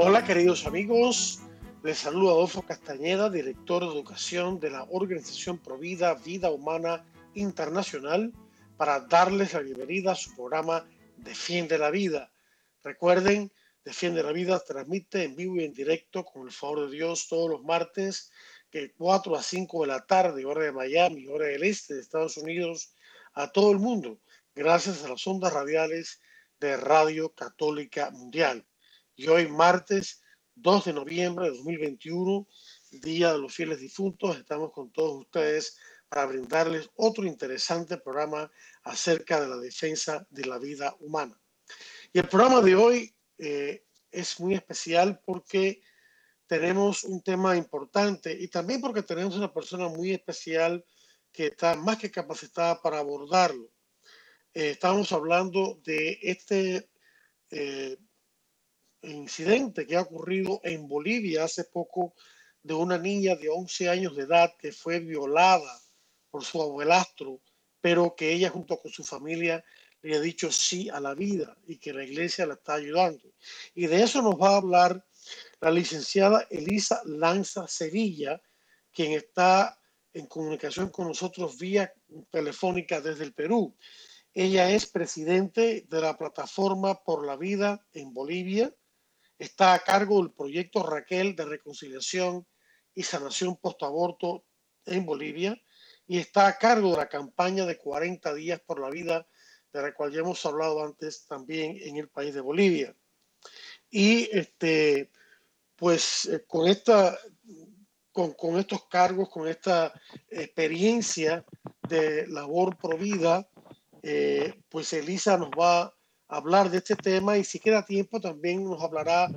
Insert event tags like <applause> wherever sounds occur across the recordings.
Hola queridos amigos, les saluda Adolfo Castañeda, director de educación de la Organización Provida Vida Humana Internacional, para darles la bienvenida a su programa Defiende la Vida. Recuerden, Defiende la Vida transmite en vivo y en directo con el favor de Dios todos los martes que 4 a 5 de la tarde, hora de Miami, hora del este de Estados Unidos, a todo el mundo, gracias a las ondas radiales de Radio Católica Mundial. Y hoy, martes 2 de noviembre de 2021, Día de los Fieles Difuntos, estamos con todos ustedes para brindarles otro interesante programa acerca de la defensa de la vida humana. Y el programa de hoy eh, es muy especial porque tenemos un tema importante y también porque tenemos una persona muy especial que está más que capacitada para abordarlo. Eh, estamos hablando de este eh, incidente que ha ocurrido en Bolivia hace poco de una niña de 11 años de edad que fue violada por su abuelastro, pero que ella junto con su familia le ha dicho sí a la vida y que la iglesia la está ayudando. Y de eso nos va a hablar la licenciada Elisa Lanza Sevilla, quien está en comunicación con nosotros vía telefónica desde el Perú. Ella es presidente de la Plataforma por la Vida en Bolivia Está a cargo del proyecto Raquel de reconciliación y sanación post-aborto en Bolivia y está a cargo de la campaña de 40 días por la vida, de la cual ya hemos hablado antes también en el país de Bolivia. Y este, pues eh, con, esta, con, con estos cargos, con esta experiencia de labor pro vida, eh, pues Elisa nos va hablar de este tema y si queda tiempo también nos hablará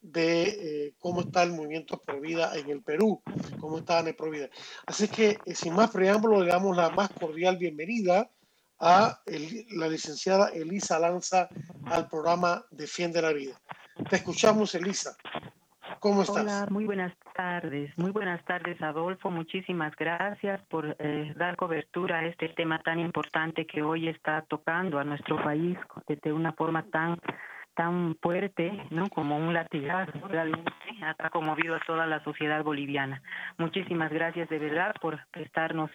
de eh, cómo está el movimiento Provida en el Perú, cómo está en el Provida. Así que eh, sin más preámbulo le damos la más cordial bienvenida a la licenciada Elisa Lanza al programa Defiende la Vida. Te escuchamos, Elisa. ¿Cómo estás? Hola, muy buenas tardes. Muy buenas tardes, Adolfo. Muchísimas gracias por eh, dar cobertura a este tema tan importante que hoy está tocando a nuestro país de una forma tan tan fuerte, ¿no? Como un latigazo, realmente ha conmovido a toda la sociedad boliviana. Muchísimas gracias de verdad por prestarnos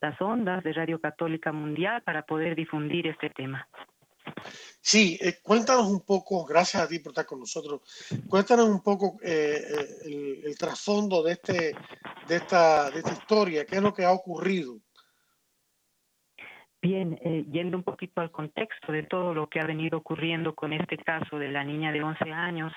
las ondas de Radio Católica Mundial para poder difundir este tema. Sí, eh, cuéntanos un poco, gracias a ti por estar con nosotros, cuéntanos un poco eh, eh, el, trasfondo de, este, de, esta, de esta historia, qué es lo que ha ocurrido. Bien, yendo un poquito al contexto de todo lo que ha venido ocurriendo con este caso de la niña de 11 años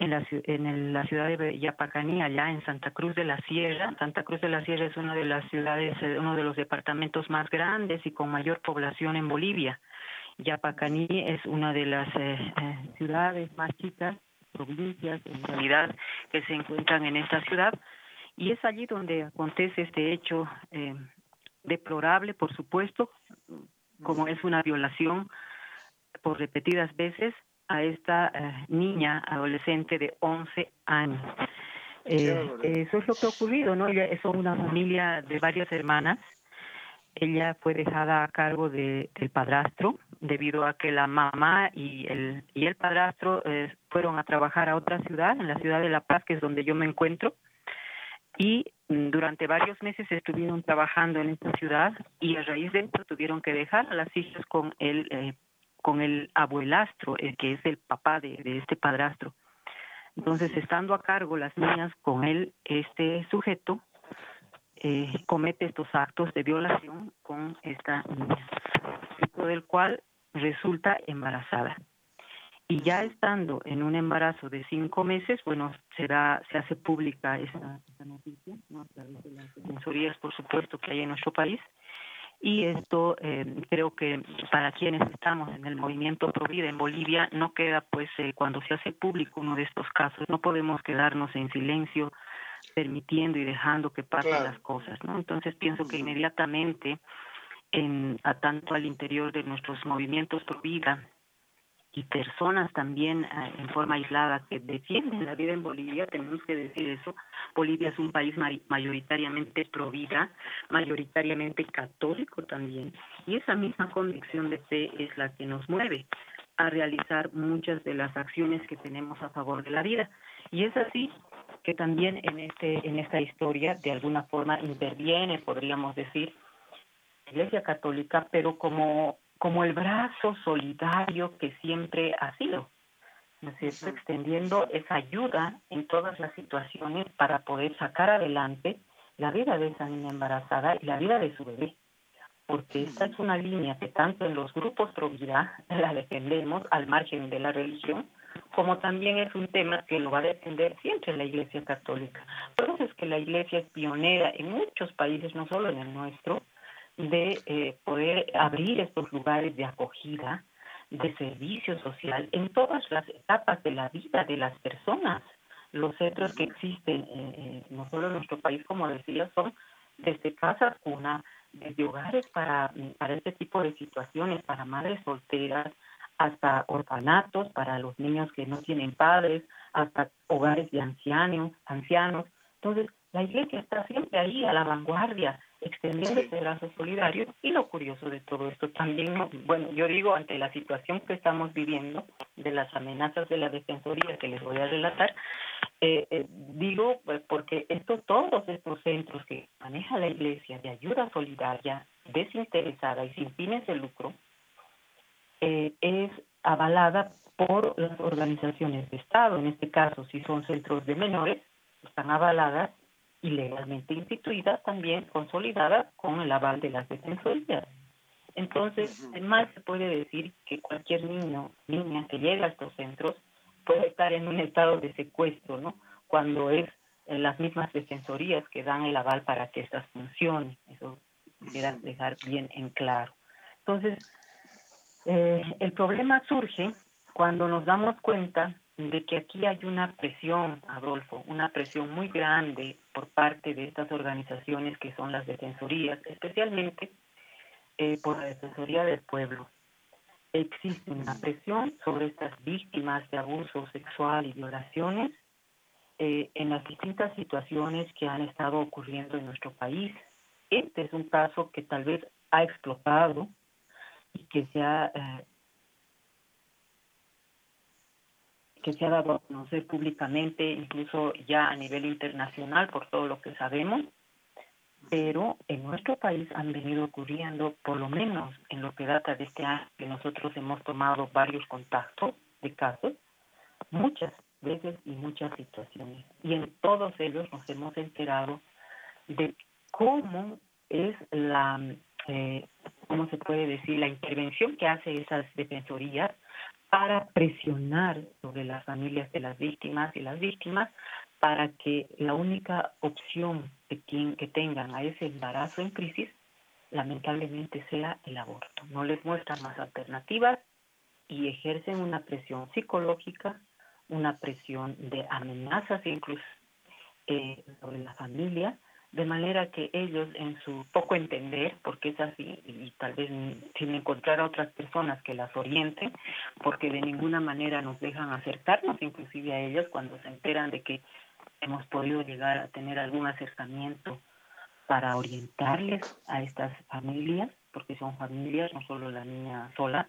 en la, en la ciudad de Yapacaní, allá en Santa Cruz de la Sierra. Santa Cruz de la Sierra es una de las ciudades, uno de los departamentos más grandes y con mayor población en Bolivia. Yapacaní es una de las eh, eh, ciudades más chicas, provincias en realidad, que se encuentran en esta ciudad. Y es allí donde acontece este hecho eh, deplorable, por supuesto, como es una violación por repetidas veces a esta niña adolescente de 11 años. eso es lo que ha ocurrido, ¿no? Ella es una familia de varias hermanas ella fue dejada a cargo de, del padrastro debido a que la mamá y el, y el padrastro eh, fueron a trabajar a otra ciudad, en la ciudad de La Paz, que es donde yo me encuentro, y mm, durante varios meses estuvieron trabajando en esta ciudad y a raíz de esto tuvieron que dejar a las hijas con el, eh, con el abuelastro, el que es el papá de, de este padrastro. Entonces, estando a cargo las niñas con él, este sujeto, eh, comete estos actos de violación con esta niña, del cual resulta embarazada. Y ya estando en un embarazo de cinco meses, bueno, se, se hace pública esta, noticia, ¿no? a través de las defensorías, por supuesto, que hay en nuestro país, Y esto eh, creo que para quienes estamos en el movimiento Provida en Bolivia no queda, pues, eh, cuando se hace público uno de estos casos, no podemos quedarnos en silencio permitiendo y dejando que pasen las cosas, ¿no? Entonces pienso que inmediatamente, en, a tanto al interior de nuestros movimientos Provida y personas también eh, en forma aislada que defienden la vida en Bolivia, tenemos que decir eso. Bolivia es un país mayoritariamente pro vida, mayoritariamente católico también, y esa misma convicción de fe es la que nos mueve a realizar muchas de las acciones que tenemos a favor de la vida. Y es así que también en este en esta historia de alguna forma interviene, podríamos decir, la Iglesia Católica, pero como como el brazo solidario que siempre ha sido, ¿no es cierto? Extendiendo esa ayuda en todas las situaciones para poder sacar adelante la vida de esa niña embarazada y la vida de su bebé. Porque esta es una línea que tanto en los grupos pro vida la defendemos al margen de la religión, como también es un tema que lo va a defender siempre la Iglesia Católica. Por eso es que la Iglesia es pionera en muchos países, no solo en el nuestro, de eh, poder abrir estos lugares de acogida, de servicio social en todas las etapas de la vida de las personas. Los centros que existen, no solo en nuestro país, como decía, son desde casas cuna, desde hogares para, para este tipo de situaciones, para madres solteras, hasta orfanatos para los niños que no tienen padres, hasta hogares de ancianos, ancianos. Entonces, la iglesia está siempre ahí a la vanguardia extendiendo ese brazo solidario y lo curioso de todo esto también, bueno, yo digo ante la situación que estamos viviendo de las amenazas de la Defensoría que les voy a relatar, eh, eh, digo pues, porque esto, todos estos centros que maneja la Iglesia de ayuda solidaria, desinteresada y sin fines de lucro, eh, es avalada por las organizaciones de Estado, en este caso si son centros de menores, están avaladas y legalmente instituidas, también consolidadas con el aval de las defensorías. Entonces, además se puede decir que cualquier niño, niña que llega a estos centros puede estar en un estado de secuestro, ¿no? Cuando es en las mismas defensorías que dan el aval para que estas funcionen. Eso queda dejar bien en claro. Entonces, eh, el problema surge cuando nos damos cuenta de que aquí hay una presión, Adolfo, una presión muy grande por parte de estas organizaciones que son las defensorías, especialmente eh, por la Defensoría del Pueblo. Existe una presión sobre estas víctimas de abuso sexual y violaciones eh, en las distintas situaciones que han estado ocurriendo en nuestro país. Este es un caso que tal vez ha explotado y que se ha eh, que se ha dado a conocer públicamente, incluso ya a nivel internacional, por todo lo que sabemos, pero en nuestro país han venido ocurriendo, por lo menos en lo que data de este año, que nosotros hemos tomado varios contactos de casos, muchas veces y muchas situaciones. Y en todos ellos nos hemos enterado de cómo es la, eh, ¿cómo se puede decir?, la intervención que hace esas defensorías para presionar sobre las familias de las víctimas y las víctimas para que la única opción de quien que tengan a ese embarazo en crisis lamentablemente sea el aborto. No les muestran más alternativas y ejercen una presión psicológica, una presión de amenazas incluso eh, sobre la familia de manera que ellos en su poco entender, porque es así, y tal vez sin encontrar a otras personas que las orienten, porque de ninguna manera nos dejan acercarnos inclusive a ellos cuando se enteran de que hemos podido llegar a tener algún acercamiento para orientarles a estas familias, porque son familias, no solo la niña sola,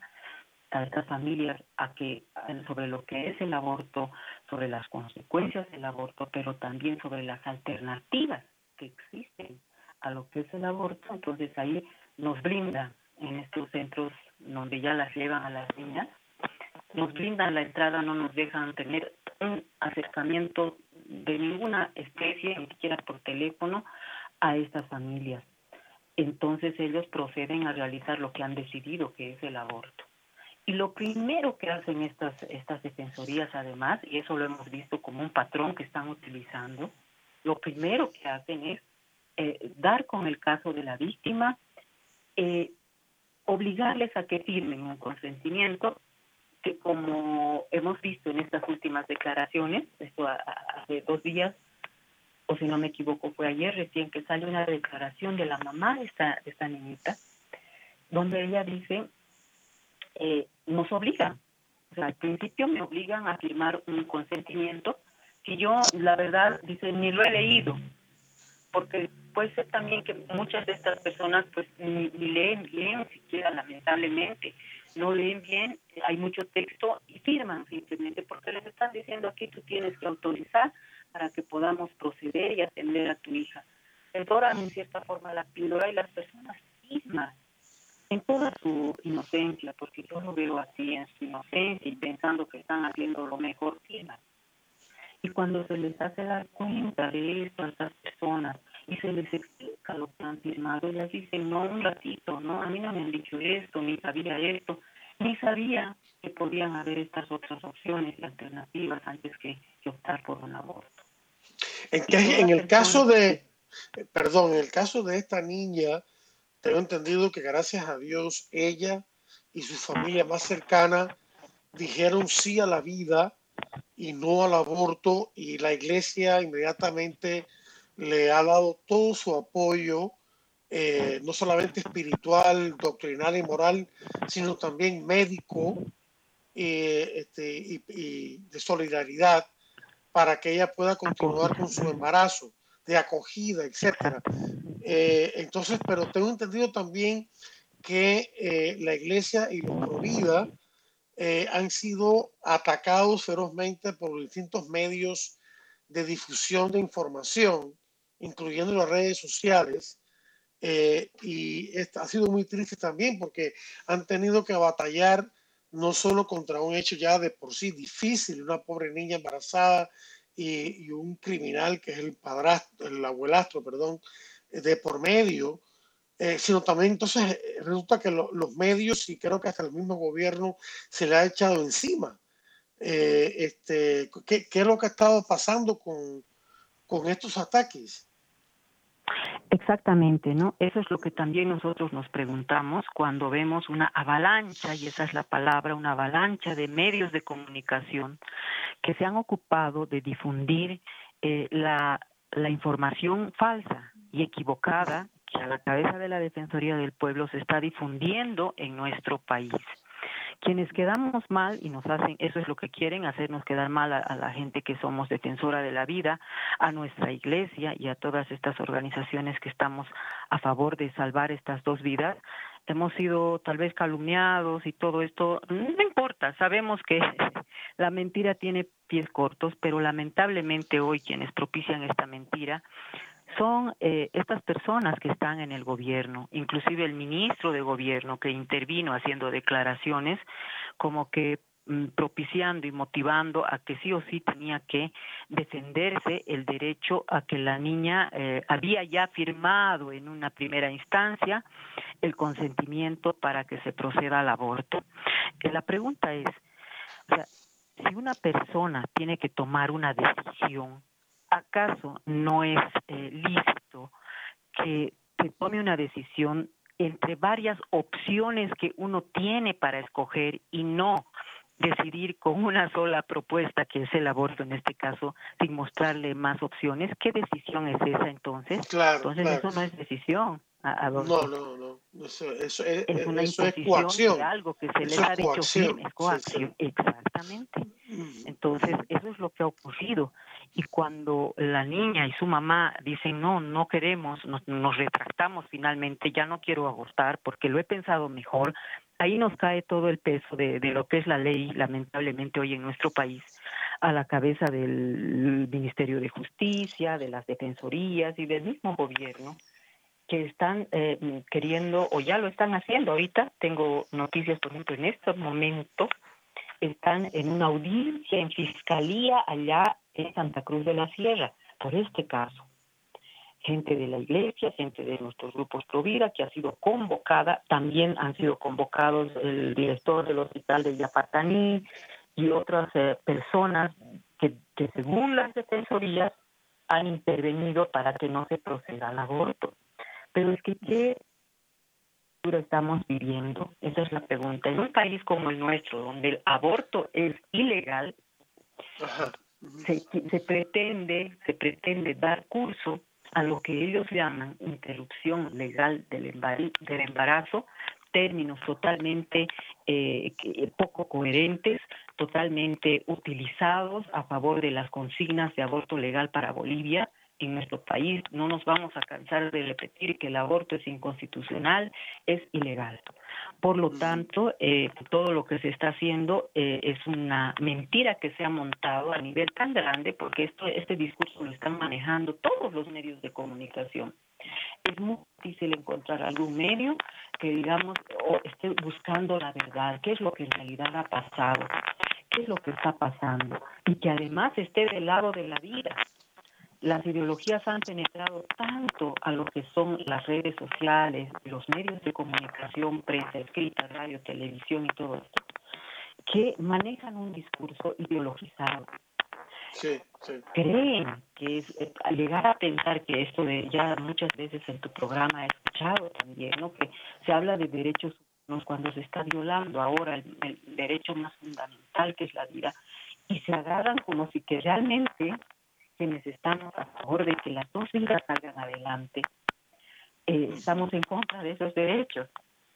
a estas familias a que sobre lo que es el aborto, sobre las consecuencias del aborto, pero también sobre las alternativas existen a lo que es el aborto, entonces ahí nos brinda en estos centros donde ya las llevan a las niñas, nos brindan la entrada, no nos dejan tener un acercamiento de ninguna especie, ni siquiera por teléfono, a estas familias. Entonces ellos proceden a realizar lo que han decidido, que es el aborto. Y lo primero que hacen estas, estas defensorías, además, y eso lo hemos visto como un patrón que están utilizando, lo primero que hacen es eh, dar con el caso de la víctima, eh, obligarles a que firmen un consentimiento que como hemos visto en estas últimas declaraciones, esto hace dos días, o si no me equivoco fue ayer recién que sale una declaración de la mamá de esta, niñita, donde ella dice, eh, nos obligan, o sea, al principio me obligan a firmar un consentimiento que yo, la verdad, dice, ni lo he leído, porque puede ser también que muchas de estas personas pues ni, leen bien siquiera, lamentablemente, no leen bien, hay mucho texto y firman simplemente porque les están diciendo aquí tú tienes que autorizar para que podamos proceder y atender a tu hija. Doran en cierta forma la píldora y las personas firman en toda su inocencia, porque yo lo veo así en su inocencia y pensando que están haciendo lo mejor, firman. Y cuando se les hace dar cuenta de esto a estas personas y se les explica lo que han firmado, ellas dicen, no, un ratito, no, a mí no me han dicho esto, ni sabía esto, ni sabía que podían haber estas otras opciones y alternativas antes que, optar por un aborto. En, en el caso de, perdón, en el caso de esta niña, tengo entendido que gracias a Dios ella y su familia más cercana dijeron sí a la vida y no al aborto y la iglesia inmediatamente le ha dado todo su apoyo, eh, no solamente espiritual, doctrinal y moral, sino también médico eh, este, y, de solidaridad para que ella pueda continuar con su embarazo, de acogida, etcétera. Eh, entonces, pero tengo entendido también que eh, la iglesia y los Provida eh, han sido atacados ferozmente por distintos medios de difusión de información, incluyendo las redes sociales. y ha sido muy triste también porque han tenido que batallar no solo contra un hecho ya de por sí difícil, una pobre niña embarazada y, y un criminal que es el padrastro, el abuelastro, perdón, de por medio, eh, sino también entonces eh, resulta que los medios y creo que hasta el mismo gobierno se le ha echado encima. Eh, este, ¿qué, ¿qué, es lo que ha estado pasando con, con estos ataques? Exactamente, ¿no? Eso es lo que también nosotros nos preguntamos cuando vemos una avalancha, y esa es la palabra, una avalancha de medios de comunicación que se han ocupado de difundir la, la información falsa, y equivocada que a la cabeza de la Defensoría del Pueblo se está difundiendo en nuestro país. Quienes quedamos mal y nos hacen, eso es lo que quieren, hacernos quedar mal a, la gente que somos defensora de la vida, a nuestra iglesia y a todas estas organizaciones que estamos a favor de salvar estas dos vidas, hemos sido tal vez calumniados y todo esto, no importa, sabemos que <laughs> la mentira tiene pies cortos, pero lamentablemente hoy quienes propician esta mentira son eh, estas personas que están en el gobierno, inclusive el ministro de gobierno que intervino haciendo declaraciones como que mm, propiciando y motivando a que sí o sí tenía que defenderse el derecho a que la niña eh, había ya firmado en una primera instancia el consentimiento para que se proceda al aborto. Eh, la pregunta es, si una persona tiene que tomar una decisión ¿acaso no es eh, lícito que se tome una decisión entre varias opciones que uno tiene para escoger y no decidir con una sola propuesta, que es el aborto en este caso, sin mostrarle más opciones? ¿Qué decisión es esa entonces? Claro, entonces eso no es decisión. no, no, no. Eso, eso es, es, una eso es coacción. De algo que se le ha dicho firme, es coacción. Exactamente. Mm. Entonces, eso es lo que ha ocurrido y cuando la niña y su mamá dicen no, no queremos, nos, nos retractamos finalmente, ya no quiero abortar porque lo he pensado mejor, ahí nos cae todo el peso de, de lo que es la ley, lamentablemente hoy en nuestro país, a la cabeza del Ministerio de Justicia, de las defensorías y del mismo gobierno que están eh, queriendo o ya lo están haciendo. Ahorita tengo noticias, por ejemplo, en estos momentos están en una audiencia en fiscalía allá en Santa Cruz de la Sierra, por este caso. Gente de la iglesia, gente de nuestros grupos Provida que ha sido convocada, también han sido convocados el director del hospital de Yapataní y otras eh, personas que, que según las defensorías han intervenido para que no se proceda al aborto. Pero es que, ¿qué estamos viviendo? Esa es la pregunta. En un país como el nuestro, donde el aborto es ilegal, Se, pretende, se pretende dar curso a lo que ellos llaman interrupción legal del, del embarazo, términos totalmente eh, poco coherentes, totalmente utilizados a favor de las consignas de aborto legal para Bolivia, en nuestro país. No nos vamos a cansar de repetir que el aborto es inconstitucional, es ilegal. Por lo tanto, eh, todo lo que se está haciendo eh, es una mentira que se ha montado a nivel tan grande, porque esto, este discurso lo están manejando todos los medios de comunicación. Es muy difícil encontrar algún medio que, digamos, o esté buscando la verdad, qué es lo que en realidad ha pasado, qué es lo que está pasando, y que además esté del lado de la vida, las ideologías han penetrado tanto a lo que son las redes sociales, los medios de comunicación, prensa escrita, radio, televisión y todo esto, que manejan un discurso ideologizado. Sí, sí. Creen que es eh, llegar a pensar que esto de ya muchas veces en tu programa he escuchado también, ¿no? Que se habla de derechos humanos cuando se está violando ahora el, el derecho más fundamental que es la vida y se agarran como si que realmente quienes estamos a favor de que las dos vidas salgan adelante, eh, estamos en contra de esos derechos.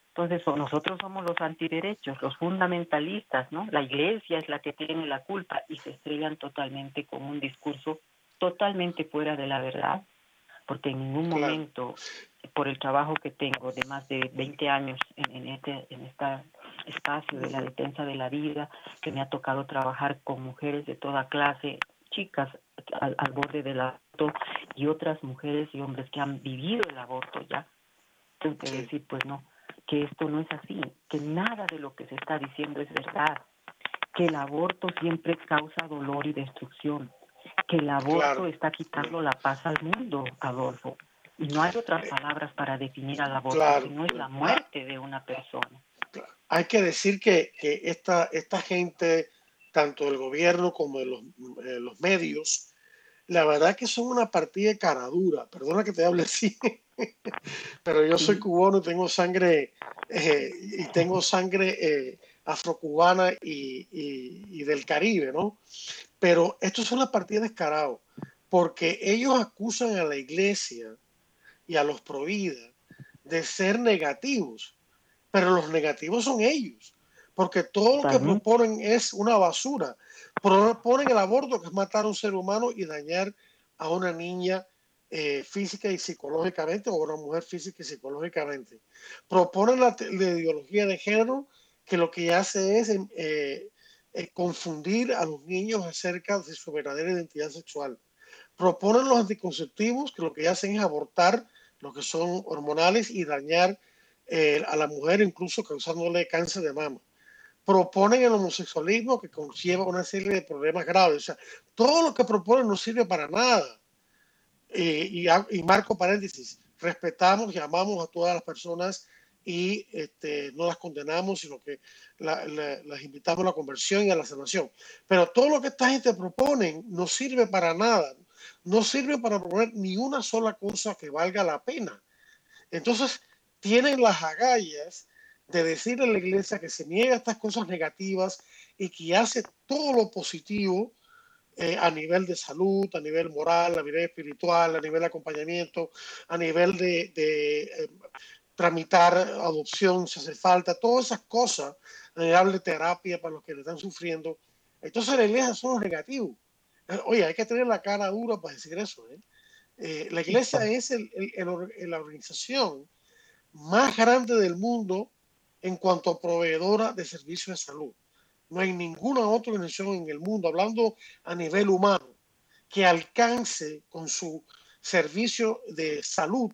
Entonces, nosotros somos los antiderechos, los fundamentalistas, ¿no? La iglesia es la que tiene la culpa y se estrellan totalmente con un discurso totalmente fuera de la verdad, porque en ningún momento, por el trabajo que tengo de más de 20 años en, en este en este espacio de la defensa de la vida, que me ha tocado trabajar con mujeres de toda clase, chicas al, borde del aborto y otras mujeres y hombres que han vivido el aborto ya. Tengo que decir, pues no, que esto no es así, que nada de lo que se está diciendo es verdad, que el aborto siempre causa dolor y destrucción, que el aborto está quitando la paz al mundo, Adolfo. Y no hay otras palabras para definir al aborto, sino es la muerte de una persona. Hay que decir que, que esta, esta gente tanto el gobierno como de los, eh, los, medios, la verdad que son una partida de cara dura. Perdona que te hable así, <laughs> pero yo soy cubano y tengo sangre, eh, y tengo sangre eh, afrocubana y, y, del Caribe, ¿no? Pero esto es una partida descarado, porque ellos acusan a la iglesia y a los provida de ser negativos, pero los negativos son ellos porque todo lo que proponen es una basura. Proponen el aborto, que es matar a un ser humano y dañar a una niña eh, física y psicológicamente o a una mujer física y psicológicamente. Proponen la, ideología de género, que lo que hace es eh, eh, confundir a los niños acerca de su verdadera identidad sexual. Proponen los anticonceptivos, que lo que hacen es abortar lo que son hormonales y dañar a la mujer, incluso causándole cáncer de mama proponen el homosexualismo que conlleva una serie de problemas graves. O sea, todo lo que proponen no sirve para nada. Eh, y, marco paréntesis, respetamos y a todas las personas y este, no las condenamos, sino que las invitamos a la conversión y a la salvación. Pero todo lo que esta gente propone no sirve para nada. No sirve para proponer ni una sola cosa que valga la pena. Entonces, tienen las agallas de decirle a la iglesia que se niega a estas cosas negativas y que hace todo lo positivo eh, a nivel de salud, a nivel moral, a nivel espiritual, a nivel de acompañamiento, a nivel de, eh, tramitar adopción si hace falta, todas esas cosas, nivel de terapia para los que le están sufriendo. Entonces la iglesia son los negativos. Eh, oye, hay que tener la cara dura para decir eso. la iglesia es la organización más grande del mundo en cuanto a proveedora de servicios de salud. No hay ninguna otra organización en el mundo, hablando a nivel humano, que alcance con su servicio de salud,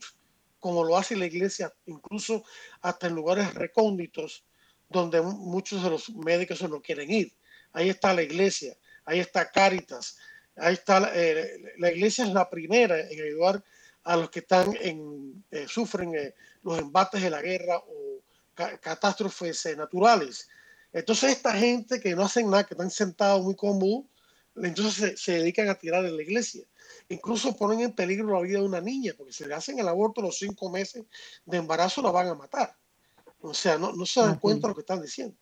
como lo hace la iglesia, incluso hasta en lugares recónditos, donde muchos de los médicos no quieren ir. Ahí está la iglesia, ahí está Cáritas, ahí está eh, la iglesia es la primera en ayudar a los que están en, eh, sufren eh, los embates de la guerra o catástrofes eh, naturales. Entonces esta gente que no hacen nada, que están sentados muy cómodos, entonces se, dedican a tirar en la iglesia. Incluso ponen en peligro la vida de una niña, porque si le hacen el aborto los cinco meses de embarazo la van a matar. O sea, no, no se dan cuenta de lo que están diciendo.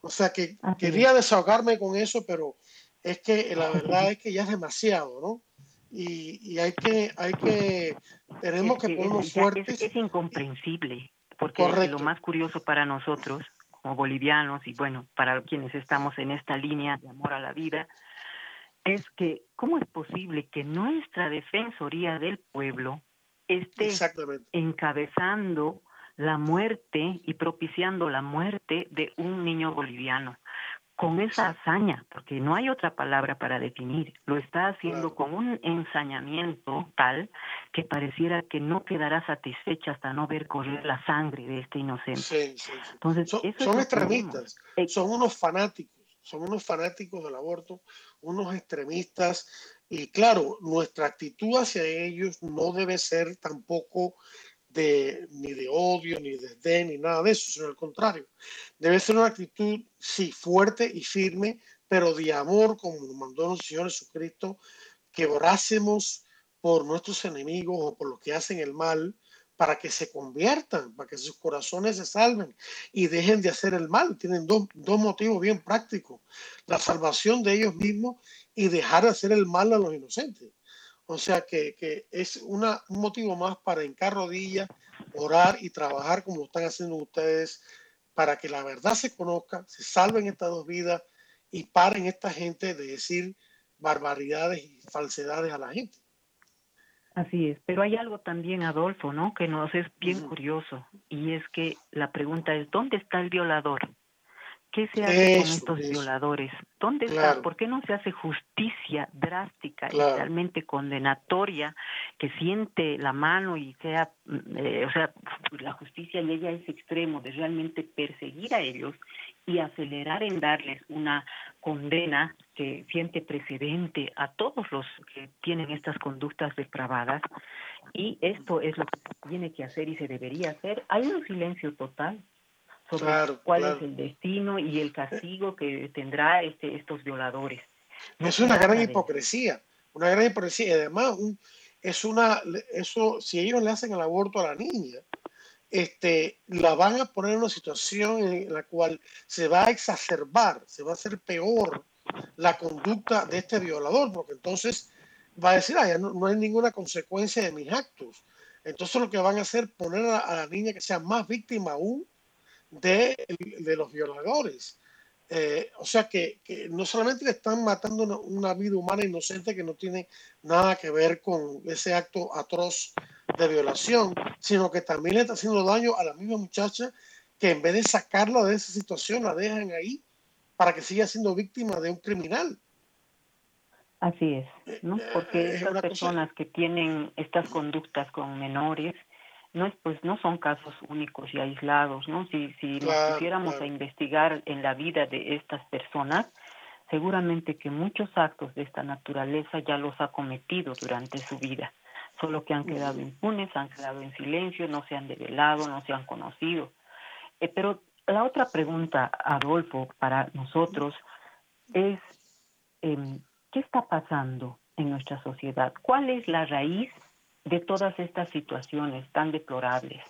O sea, que quería desahogarme con eso, pero es que la <laughs> verdad es que ya es demasiado, ¿no? Y, y hay que, hay que, tenemos que, ponernos fuertes. Es, incomprensible, porque lo más curioso para nosotros, como bolivianos, y bueno, para quienes estamos en esta línea de amor a la vida, es que, ¿cómo es posible que nuestra Defensoría del Pueblo esté encabezando la muerte y propiciando la muerte de un niño boliviano? Con esa hazaña, porque no hay otra palabra para definir, lo está haciendo con un ensañamiento tal que pareciera que no quedará satisfecha hasta no ver correr la sangre de este inocente. Entonces, son extremistas, son unos fanáticos son unos fanáticos del aborto, unos extremistas, y claro, nuestra actitud hacia ellos no debe ser tampoco de, ni de odio, ni de desdén, ni nada de eso, sino al contrario. Debe ser una actitud, sí, fuerte y firme, pero de amor, como nos mandó el Señor Jesucristo, que orásemos por nuestros enemigos o por los que hacen el mal, para que se conviertan, para que sus corazones se salven y dejen de hacer el mal. Tienen dos, motivos bien prácticos, la salvación de ellos mismos y dejar de hacer el mal a los inocentes. O sea que, es una, un motivo más para encar rodillas, orar y trabajar como están haciendo ustedes para que la verdad se conozca, se salven estas dos vidas y paren esta gente de decir barbaridades y falsedades a la gente. Así es, pero hay algo también, Adolfo, ¿no? Que nos es bien curioso y es que la pregunta es, ¿dónde está el violador? ¿Qué se hace con estos violadores? ¿Dónde está? ¿Por qué no se hace justicia drástica y realmente condenatoria que siente la mano y sea, mm, eh, o sea, la justicia ella es extremo de realmente perseguir a ellos y acelerar en darles una condena que siente precedente a todos los que tienen estas conductas depravadas y esto es lo que tiene que hacer y se debería hacer. Hay un silencio total sobre cuál es el destino y el castigo que tendrá este, estos violadores. es una gran hipocresía, una gran hipocresía. Y además, es una, eso, si ellos le hacen el aborto a la niña, este, la van a poner en una situación en la cual se va a exacerbar, se va a hacer peor la conducta de este violador, porque entonces va a decir, ah, no, hay ninguna consecuencia de mis actos. Entonces lo que van a hacer es poner a la niña que sea más víctima aún de, de los violadores. Eh, o sea que, que, no solamente le están matando una, vida humana inocente que no tiene nada que ver con ese acto atroz de violación, sino que también le está haciendo daño a la misma muchacha que en vez de sacarla de esa situación la dejan ahí para que siga siendo víctima de un criminal. Así es, ¿no? Eh, Porque esas personas que tienen estas conductas con menores, no es pues no son casos únicos y aislados no si si nos pusiéramos a investigar en la vida de estas personas seguramente que muchos actos de esta naturaleza ya los ha cometido durante su vida solo que han quedado impunes han quedado en silencio no se han develado no se han conocido. Eh, pero la otra pregunta Adolfo para nosotros es em, qué está pasando en nuestra sociedad cuál es la raíz de todas estas situaciones tan deplorables.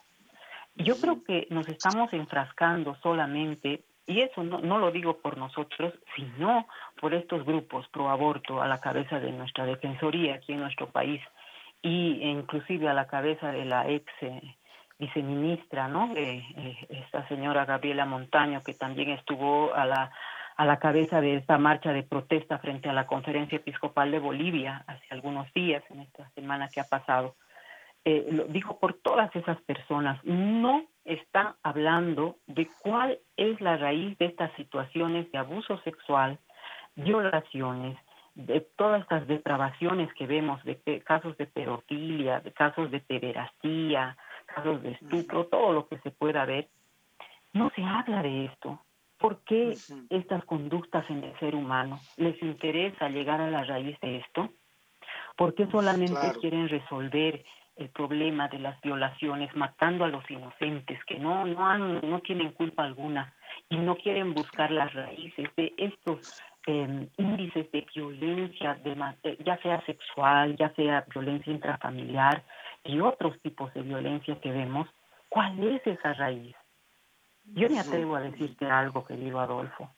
Yo creo que nos estamos enfrascando solamente, y eso no, no lo digo por nosotros, sino por estos grupos pro aborto a la cabeza de nuestra defensoría aquí en nuestro país y inclusive a la cabeza de la ex eh, viceministra, ¿no? Eh, esta señora Gabriela Montaño, que también estuvo a la a la cabeza de esta marcha de protesta frente a la Conferencia Episcopal de Bolivia hace algunos días, en esta semana que ha pasado. Eh, lo dijo por todas esas personas, no está hablando de cuál es la raíz de estas situaciones de abuso sexual, violaciones, de todas estas depravaciones que vemos, de casos de pedofilia, de casos de pederastía, casos de estupro, todo lo que se pueda ver. No se habla de esto. ¿Por qué estas conductas en el ser humano? ¿Les interesa llegar a la raíz de esto? ¿Por qué solamente quieren resolver el problema de las violaciones matando a los inocentes que no no han, no tienen culpa alguna y no quieren buscar las raíces de estos em, índices de violencia de, ya sea sexual ya sea violencia intrafamiliar y otros tipos de violencia que vemos cuál es esa raíz Yo me atrevo a decirte algo, querido Adolfo.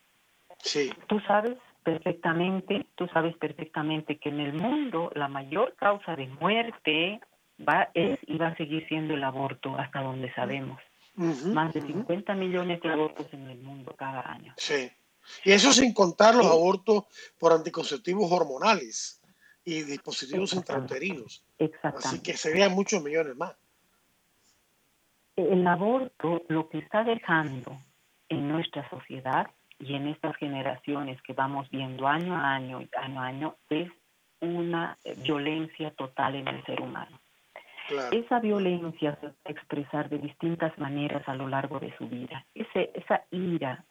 Sí. Tú sabes perfectamente, tú sabes perfectamente que en el mundo la mayor causa de muerte va es y va a seguir siendo el aborto hasta donde sabemos. Más de 50 millones de abortos en el mundo cada año. Sí. Y eso sin contar los abortos por anticonceptivos hormonales y dispositivos intrauterinos. Exactamente. Así que serían muchos millones más. El aborto lo que está dejando en nuestra sociedad y en estas generaciones que vamos viendo año a año, año a año, es una violencia total en el ser humano. Esa violencia se va a expresar de distintas maneras a lo largo de su vida. Ese, esa ira,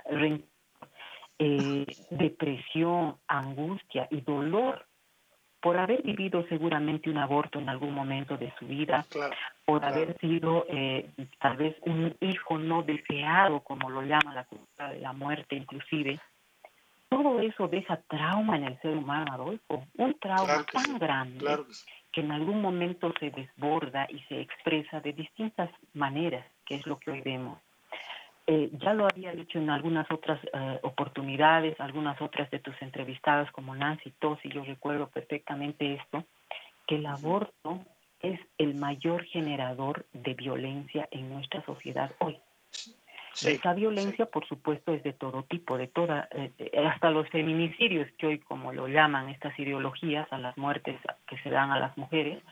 eh, depresión, angustia y dolor por haber vivido seguramente un aborto en algún momento de su vida, por haber sido eh, tal vez un hijo no deseado, como lo llama la cultura de la muerte inclusive, todo eso deja trauma en el ser humano, Adolfo, un trauma tan grande que en algún momento se desborda y se expresa de distintas maneras, que es lo que hoy vemos. Eh, ya lo había dicho en algunas otras eh, oportunidades, algunas otras de tus entrevistadas como Nancy Tosi, yo recuerdo perfectamente esto, que el aborto es el mayor generador de violencia en nuestra sociedad hoy. Esa violencia, por supuesto, es de todo tipo, de toda, eh, hasta los feminicidios, que hoy como lo llaman estas ideologías, a las muertes que se dan a las mujeres,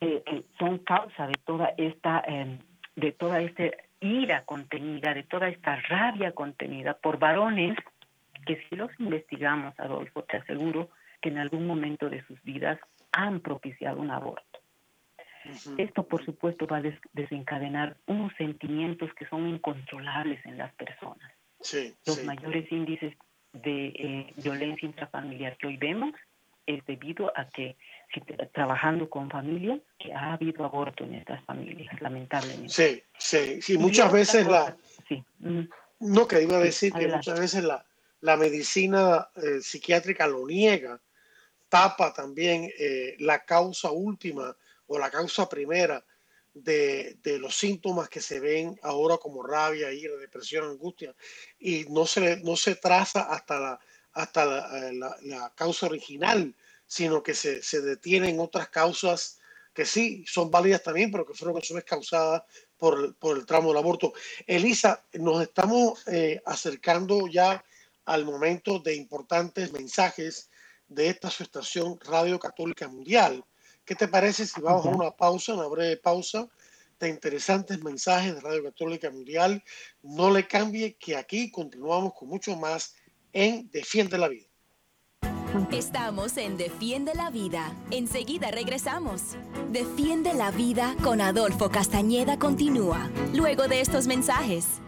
eh, eh, son causa de toda esta, em, de toda esta ira contenida, de toda esta rabia contenida por varones que si los investigamos, Adolfo, te aseguro que en algún momento de sus vidas han propiciado un aborto. Esto, por supuesto, va a desencadenar unos sentimientos que son incontrolables en las personas. Los mayores índices de eh, violencia intrafamiliar que hoy vemos es debido a que trabajando con familias, que ha habido aborto en estas familias, lamentablemente. Sí, sí, sí. Muchas veces la... No, que iba a decir que muchas veces la, la medicina eh, psiquiátrica lo niega, tapa también eh, la causa última o la causa primera de, los síntomas que se ven ahora como rabia, ira, depresión, angustia, y no se, no se traza hasta la, hasta la, eh, causa original, sino que se, se detienen otras causas que sí son válidas también, pero que fueron a su vez causadas por, el tramo del aborto. Elisa, nos estamos eh, acercando ya al momento de importantes mensajes de esta asociación Radio Católica Mundial. ¿Qué te parece si vamos a una pausa, una breve pausa de interesantes mensajes de Radio Católica Mundial? No le cambie que aquí continuamos con mucho más en Defiende la Vida. Estamos en Defiende la Vida. Enseguida regresamos. Defiende la Vida con Adolfo Castañeda continúa, luego de estos mensajes.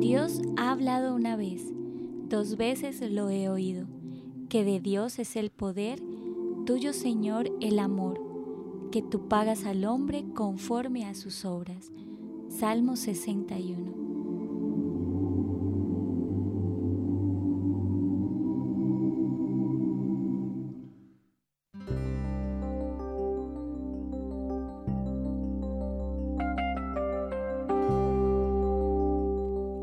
Dios ha hablado una vez, dos veces lo he oído que de Dios es el poder, tuyo Señor el amor, que tú pagas al hombre conforme a sus obras. Salmo 61.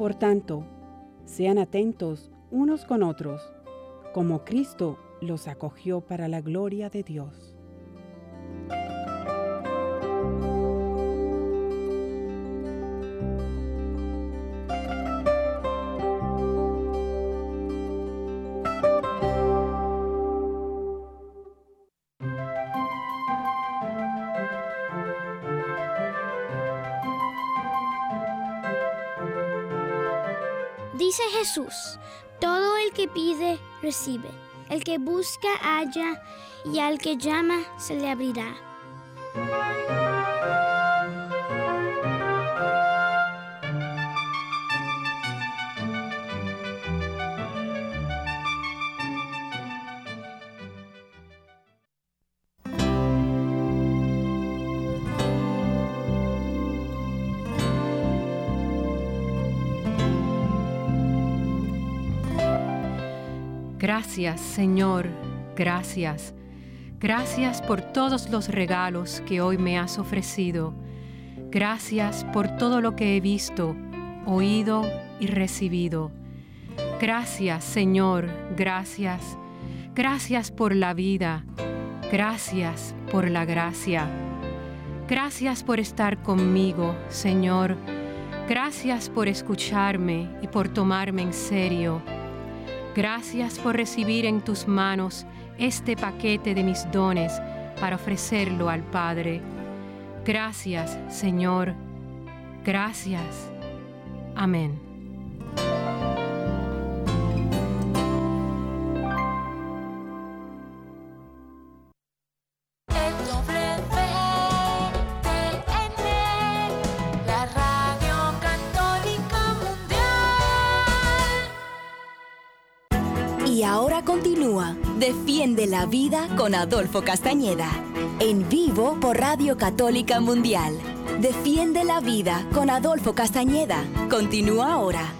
Por tanto, sean atentos unos con otros como Cristo los acogió para la gloria de Dios. Jesús, todo el que pide, recibe. El que busca, halla, y al que llama, se le abrirá. Gracias, Señor, gracias. Gracias por todos los regalos que hoy me has ofrecido. Gracias por todo lo que he visto, oído y recibido. Gracias, Señor, gracias. Gracias por la vida. Gracias por la gracia. Gracias por estar conmigo, Señor. Gracias por escucharme y por tomarme en serio. Gracias por recibir en tus manos este paquete de mis dones para ofrecerlo al Padre. Gracias, Señor. Gracias. Amén. La vida con Adolfo Castañeda. En vivo por Radio Católica Mundial. Defiende la vida con Adolfo Castañeda. Continúa ahora.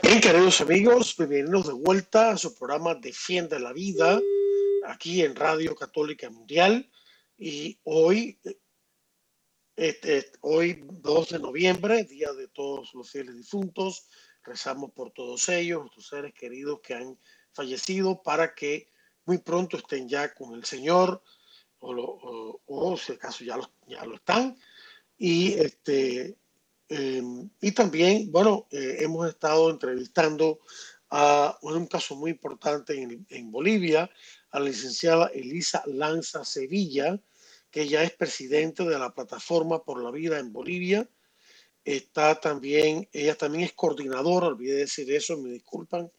Bien, queridos amigos, bienvenidos de vuelta a su programa Defiende la vida, aquí en Radio Católica Mundial. Y hoy, este, hoy 2 de noviembre, Día de todos los fieles difuntos, Rezamos por todos ellos, nuestros seres queridos que han fallecido, para que muy pronto estén ya con el Señor, o, si acaso ya lo, ya lo están. Y, este, em, y también, bueno, eh, hemos estado entrevistando a un caso muy importante en, en Bolivia, a la licenciada Elisa Lanza Sevilla, que ya es presidente de la Plataforma por la Vida en Bolivia está también, ella también es coordinadora, olvidé decir eso, me disculpan,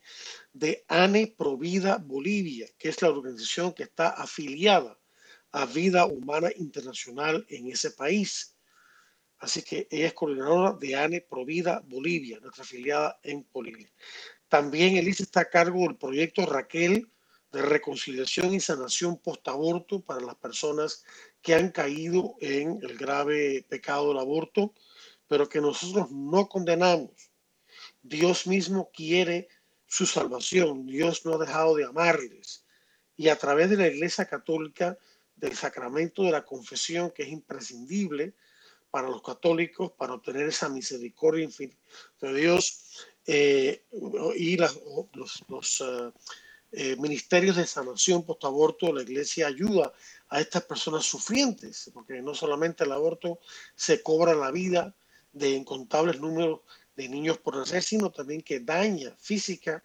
de ANE Provida Bolivia, que es la organización que está afiliada a Vida Humana Internacional en ese país. Así que ella es coordinadora de ANE Provida Bolivia, nuestra afiliada en Bolivia. También Elisa está a cargo del proyecto Raquel de reconciliación y sanación post-aborto para las personas que han caído en el grave pecado del aborto pero que nosotros no condenamos. Dios mismo quiere su salvación. Dios no ha dejado de amarles. Y a través de la Iglesia Católica, del sacramento de la confesión, que es imprescindible para los católicos para obtener esa misericordia infinita de Dios eh, y los, eh, ministerios de sanación post-aborto, la Iglesia ayuda a estas personas sufrientes, porque no solamente el aborto se cobra la vida, de incontables números de niños por nacer, sino también que daña física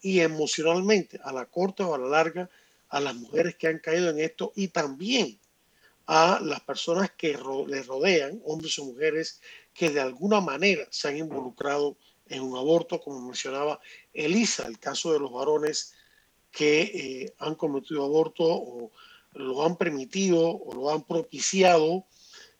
y emocionalmente a la corta o a la larga a las mujeres que han caído en esto y también a las personas que les rodean, hombres o mujeres, que de alguna manera se han involucrado en un aborto, como mencionaba Elisa, el caso de los varones que eh, han cometido aborto o lo han permitido o lo han propiciado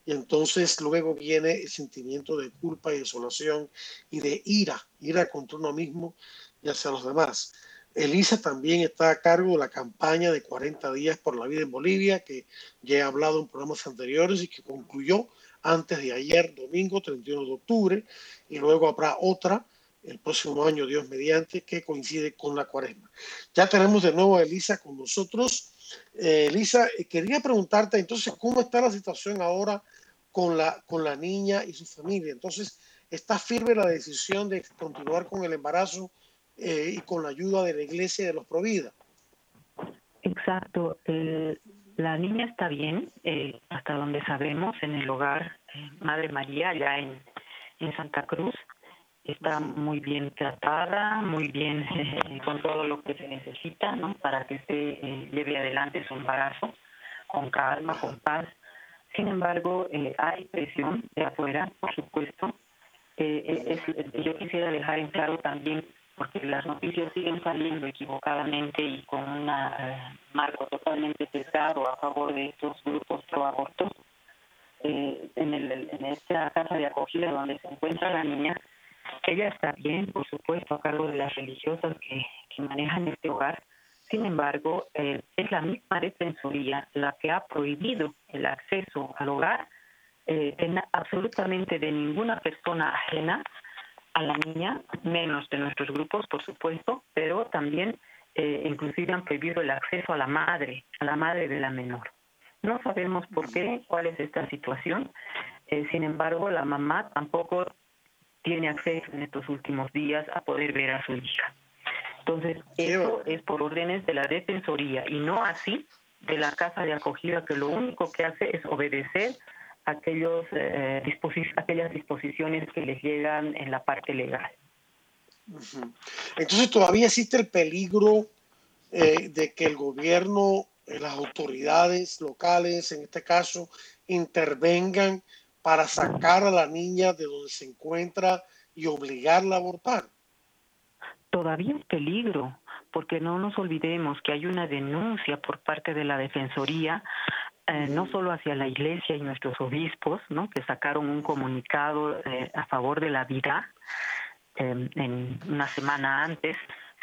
y entonces luego viene el sentimiento de culpa y desolación y de ira, ira contra uno mismo y hacia los demás. Elisa también está a cargo de la campaña de 40 días por la vida en Bolivia, que ya he hablado en programas anteriores y que concluyó antes de ayer, domingo 31 de octubre, y luego habrá otra el próximo año, Dios mediante, que coincide con la cuaresma. Ya tenemos de nuevo a Elisa con nosotros. Eh, Elisa, eh, quería preguntarte entonces cómo está la situación ahora con la, con la niña y su familia. Entonces, está firme la decisión de continuar con el embarazo eh, y con la ayuda de la iglesia y de los Provida. Exacto. la niña está bien, eh, hasta donde sabemos, en el hogar eh, Madre María, allá en, en Santa Cruz. Está muy bien tratada, muy bien <laughs> con todo lo que se necesita, ¿no? Para que se lleve adelante su embarazo con calma, con paz sin embargo, eh, hay presión de afuera, por supuesto. Eh, eh, yo quisiera dejar en claro también, porque las noticias siguen saliendo equivocadamente y con un marco totalmente sesgado a favor de estos grupos pro abortos. en, el, en esta casa de acogida donde se encuentra la niña, ella está bien, por supuesto, a cargo de las religiosas que, que manejan este hogar, sin embargo, eh, es la misma defensoría la que ha prohibido el acceso al hogar eh, absolutamente de ninguna persona ajena a la niña, menos de nuestros grupos, por supuesto, pero también eh, inclusive han prohibido el acceso a la madre, a la madre de la menor. No sabemos por qué, cuál es esta situación. Eh, sin embargo, la mamá tampoco tiene acceso en estos últimos días a poder ver a su hija. Entonces, eso es por órdenes de la Defensoría y no así de la casa de acogida, que lo único que hace es obedecer aquellos, eh, aquellas disposiciones que les llegan en la parte legal. Entonces todavía existe el peligro eh, de que el gobierno, eh, las autoridades locales, en este caso, intervengan para sacar a la niña de donde se encuentra y obligarla a abortar. Todavía es peligro, porque no nos olvidemos que hay una denuncia por parte de la Defensoría eh, no solo hacia la Iglesia y nuestros obispos, ¿no? que sacaron un comunicado eh, a favor de la vida eh, en una semana antes,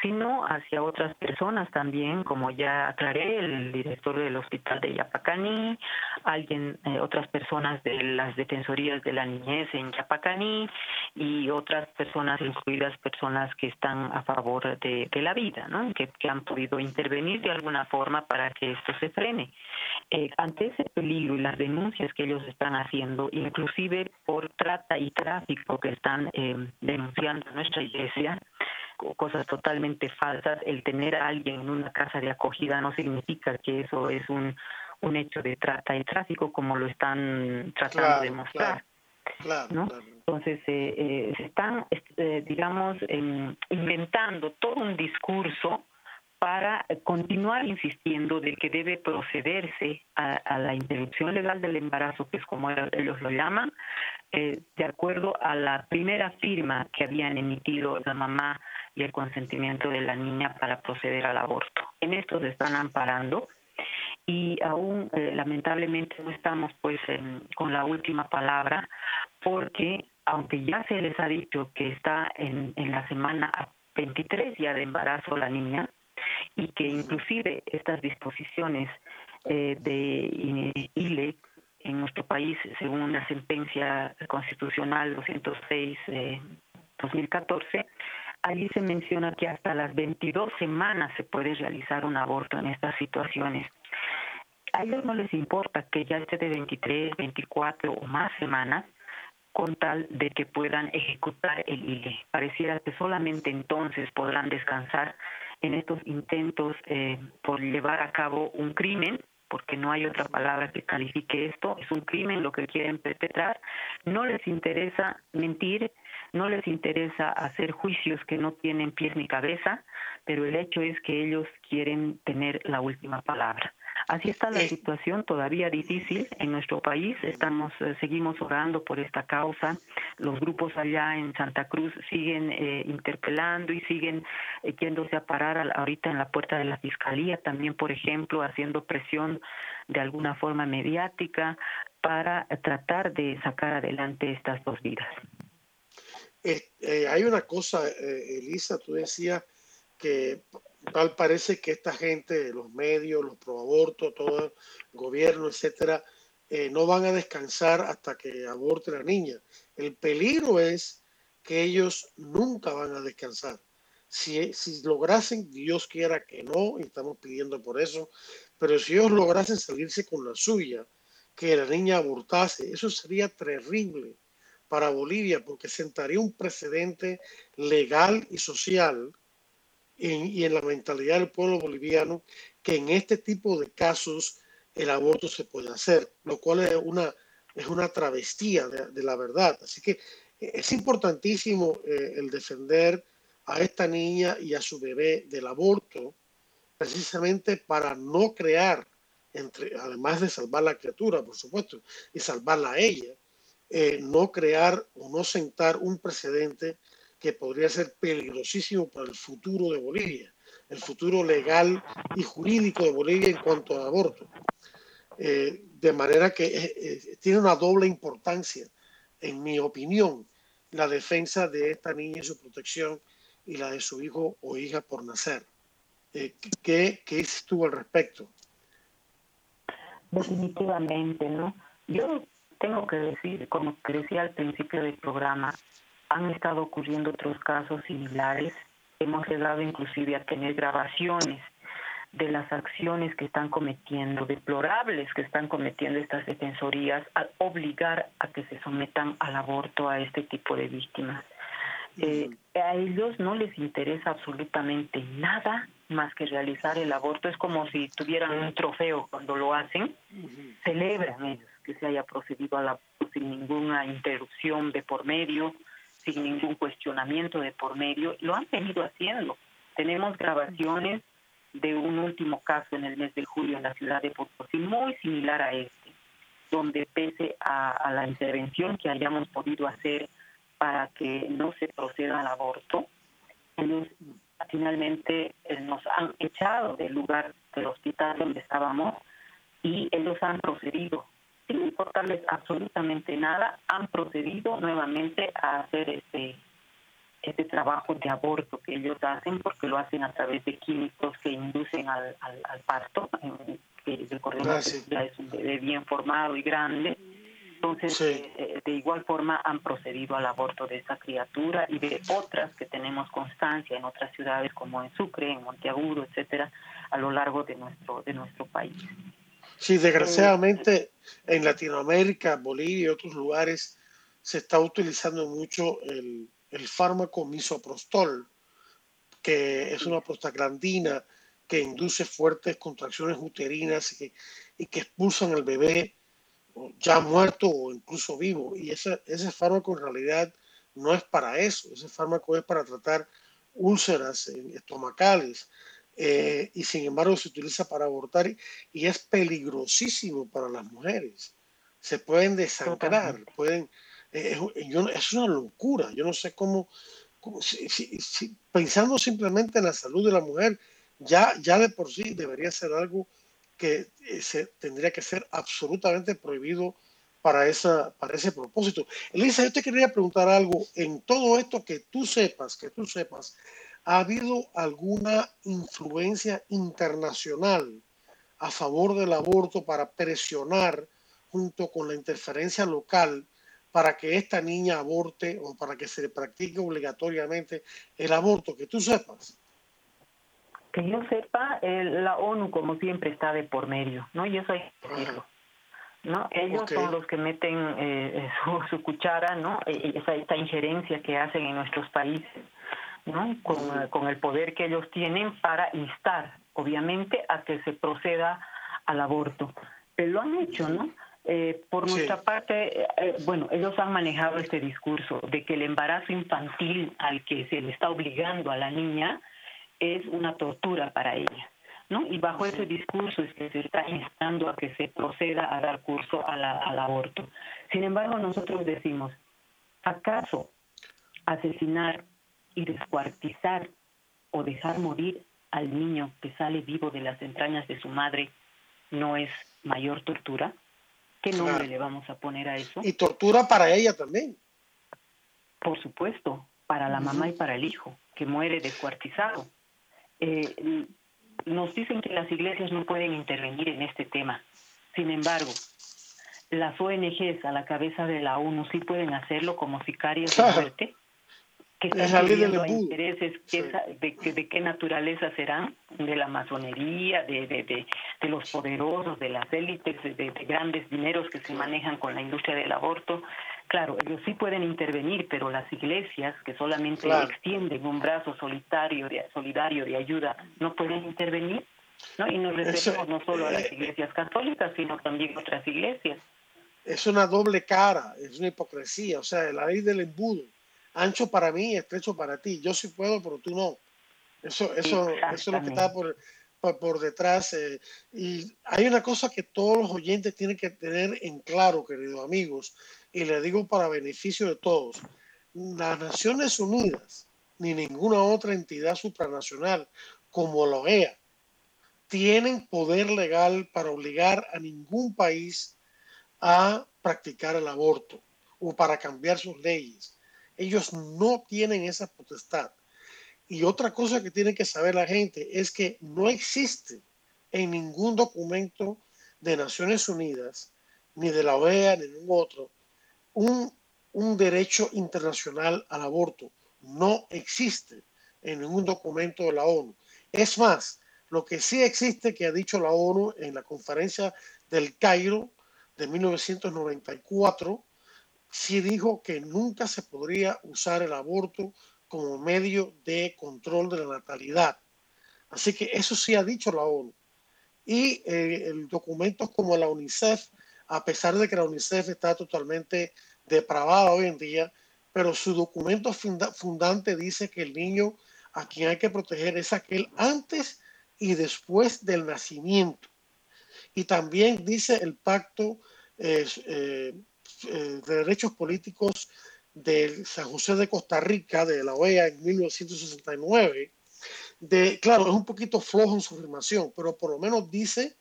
sino hacia otras personas también, como ya aclaré, el director del hospital de Yapacaní, alguien, eh, otras personas de las defensorías de la niñez en Yapacaní y otras personas, incluidas personas que están a favor de, la vida, ¿no? que, han podido intervenir de alguna forma para que esto se frene. Eh, ante ese peligro y las denuncias que ellos están haciendo, inclusive por trata y tráfico que están eh, denunciando nuestra iglesia, cosas totalmente falsas. El tener a alguien en una casa de acogida no significa que eso es un, un hecho de trata y tráfico como lo están tratando de mostrar. ¿no? Entonces, eh, eh, se están, eh, digamos, inventando todo un discurso para continuar insistiendo de que debe procederse a, la interrupción legal del embarazo, que es como ellos lo llaman, de acuerdo a la primera firma que habían emitido la mamá y el consentimiento de la niña para proceder al aborto. En esto se están amparando y aún eh, lamentablemente no estamos pues con la última palabra porque aunque ya se les ha dicho que está en, en la semana 23 ya de embarazo la niña y que inclusive estas disposiciones eh, de ILE en nuestro país, según la sentencia constitucional 206 eh, 2014, allí se menciona que hasta las 22 semanas se puede realizar un aborto en estas situaciones. A ellos no les importa que ya esté de 23, 24 o más semanas con tal de que puedan ejecutar el ILE. Pareciera que solamente entonces podrán descansar en estos intentos eh, por llevar a cabo un crimen, porque no hay otra palabra que califique esto, es un crimen lo que quieren perpetrar, no les interesa mentir, no les interesa hacer juicios que no tienen pies ni cabeza, pero el hecho es que ellos quieren tener la última palabra. Así está la situación todavía difícil en nuestro país. Estamos, eh, seguimos orando por esta causa. Los grupos allá en Santa Cruz siguen eh, interpelando y siguen eh, yéndose a parar ahorita en la puerta de la fiscalía, también, por ejemplo, haciendo presión de alguna forma mediática para tratar de sacar adelante estas dos vidas. Eh, hay una cosa, eh, Elisa, tú decías que tal parece que esta gente, los medios, los proabortos, todo el gobierno, etcétera, eh, no van a descansar hasta que aborte la niña. El peligro es que ellos nunca van a descansar. Si, si lograsen, Dios quiera que no, y estamos pidiendo por eso, pero si ellos lograsen salirse con la suya, que la niña abortase, eso sería terrible para Bolivia porque sentaría un precedente legal y social y en la mentalidad del pueblo boliviano que en este tipo de casos el aborto se puede hacer, lo cual es una, es una travestía de, la verdad. Así que es importantísimo eh, el defender a esta niña y a su bebé del aborto, precisamente para no crear, entre, además de salvar la criatura, por supuesto, y salvarla a ella, eh, no crear o no sentar un precedente que podría ser peligrosísimo para el futuro de Bolivia, el futuro legal y jurídico de Bolivia en cuanto al aborto. Eh, de manera que eh, tiene una doble importancia, en mi opinión, la defensa de esta niña y su protección y la de su hijo o hija por nacer. ¿qué, ¿Qué dices al respecto? Definitivamente, ¿no? Yo tengo que decir, como decía al principio del programa, han estado ocurriendo otros casos similares. Hemos llegado inclusive a tener grabaciones de las acciones que están cometiendo, deplorables que están cometiendo estas defensorías, al obligar a que se sometan al aborto a este tipo de víctimas. Eh, a ellos no les interesa absolutamente nada más que realizar el aborto. Es como si tuvieran un trofeo cuando lo hacen. Celebran ellos que se haya procedido al aborto sin ninguna interrupción de por medio, sin ningún cuestionamiento de por medio. Lo han venido haciendo. Tenemos grabaciones de un último caso en el mes de julio en la ciudad de Potosí, muy similar a este, donde pese a la intervención que hayamos podido hacer para que no se proceda al aborto. Ellos finalmente eh, nos han echado del lugar del hospital donde estábamos y ellos han procedido, sin importarles absolutamente nada, han procedido nuevamente a hacer este este trabajo de aborto que ellos hacen porque lo hacen a través de químicos que inducen al, al, parto, que recordemos ya es un bebé bien formado y grande, entonces, eh, de igual forma han procedido al aborto de esa criatura y de otras que tenemos constancia en otras ciudades como en Sucre, en Monteagudo, etcétera, a lo largo de nuestro de nuestro país. Sí, desgraciadamente en Latinoamérica, Bolivia y otros lugares se está utilizando mucho el, el fármaco misoprostol, que es una prostaglandina que induce fuertes contracciones uterinas y que, expulsan al bebé ya muerto o incluso vivo. Y ese, ese fármaco en realidad no es para eso. Ese fármaco es para tratar úlceras estomacales. Eh, y sin embargo se utiliza para abortar y, es peligrosísimo para las mujeres. Se pueden desangrar, pueden, eh, es, una locura. Yo no sé cómo, pensando simplemente en la salud de la mujer, ya, ya de por sí debería ser algo que eh, se, tendría que ser absolutamente prohibido para, esa, para ese propósito. Elisa, yo te quería preguntar algo. En todo esto que tú sepas, que tú sepas, ¿ha habido alguna influencia internacional a favor del aborto para presionar junto con la interferencia local para que esta niña aborte o para que se practique obligatoriamente el aborto? Que tú sepas. Que yo sepa, la ONU como siempre está de por medio, ¿no? Y eso hay que decirlo. ¿no? Ellos son los que meten eh, <laughs> su, cuchara, ¿no? E, e, esa, esta injerencia que hacen en nuestros países, ¿no? Con, con, el poder que ellos tienen para instar, obviamente, a que se proceda al aborto. Pero lo han hecho, ¿no? Eh, por nuestra parte, eh, bueno, ellos han manejado este discurso de que el embarazo infantil al que se le está obligando a la niña es una tortura para ella. ¿no? Y bajo ese discurso es que se está instando a que se proceda a dar curso al aborto. Sin embargo, nosotros decimos, ¿acaso asesinar y descuartizar o dejar morir al niño que sale vivo de las entrañas de su madre no es mayor tortura? ¿Qué nombre le vamos a poner a eso? Y tortura para ella también. Por supuesto, para la mamá y para el hijo, que muere descuartizado eh, nos dicen que las iglesias no pueden intervenir en este tema. Sin embargo, las ONGs a la cabeza de la ONU sí pueden hacerlo como sicarios de muerte, que están pidiendo intereses de, qué naturaleza serán, de la masonería, de, de, los poderosos, de las élites, de, grandes dineros que se manejan con la industria del aborto, Claro, ellos sí pueden intervenir, pero las iglesias que solamente extienden un brazo solitario de, solidario de ayuda no pueden intervenir, ¿no? Y nos referimos no solo a las eh, iglesias católicas, sino también a otras iglesias. Es una doble cara, es una hipocresía, o sea, la ley del embudo, ancho para mí, estrecho para ti. Yo sí puedo, pero tú no. Eso, eso, eso es lo que está por, por, detrás. Eh, y hay una cosa que todos los oyentes tienen que tener en claro, queridos amigos, y le digo para beneficio de todos, las Naciones Unidas ni ninguna otra entidad supranacional como la OEA tienen poder legal para obligar a ningún país a practicar el aborto o para cambiar sus leyes. Ellos no tienen esa potestad. Y otra cosa que tiene que saber la gente es que no existe en ningún documento de Naciones Unidas, ni de la OEA, ni ningún otro, un, un derecho internacional al aborto. No existe en ningún documento de la ONU. Es más, lo que sí existe que ha dicho la ONU en la conferencia del Cairo de 1994, sí dijo que nunca se podría usar el aborto como medio de control de la natalidad. Así que eso sí ha dicho la ONU. Y eh, documentos como la UNICEF, a pesar de que la UNICEF está totalmente depravada hoy en día, pero su documento fundante dice que el niño a quien hay que proteger es aquel antes y después del nacimiento. Y también dice el pacto eh, de derechos políticos de San José de Costa Rica, de la OEA en 1969, de, claro, es un poquito flojo en su afirmación, pero por lo menos dice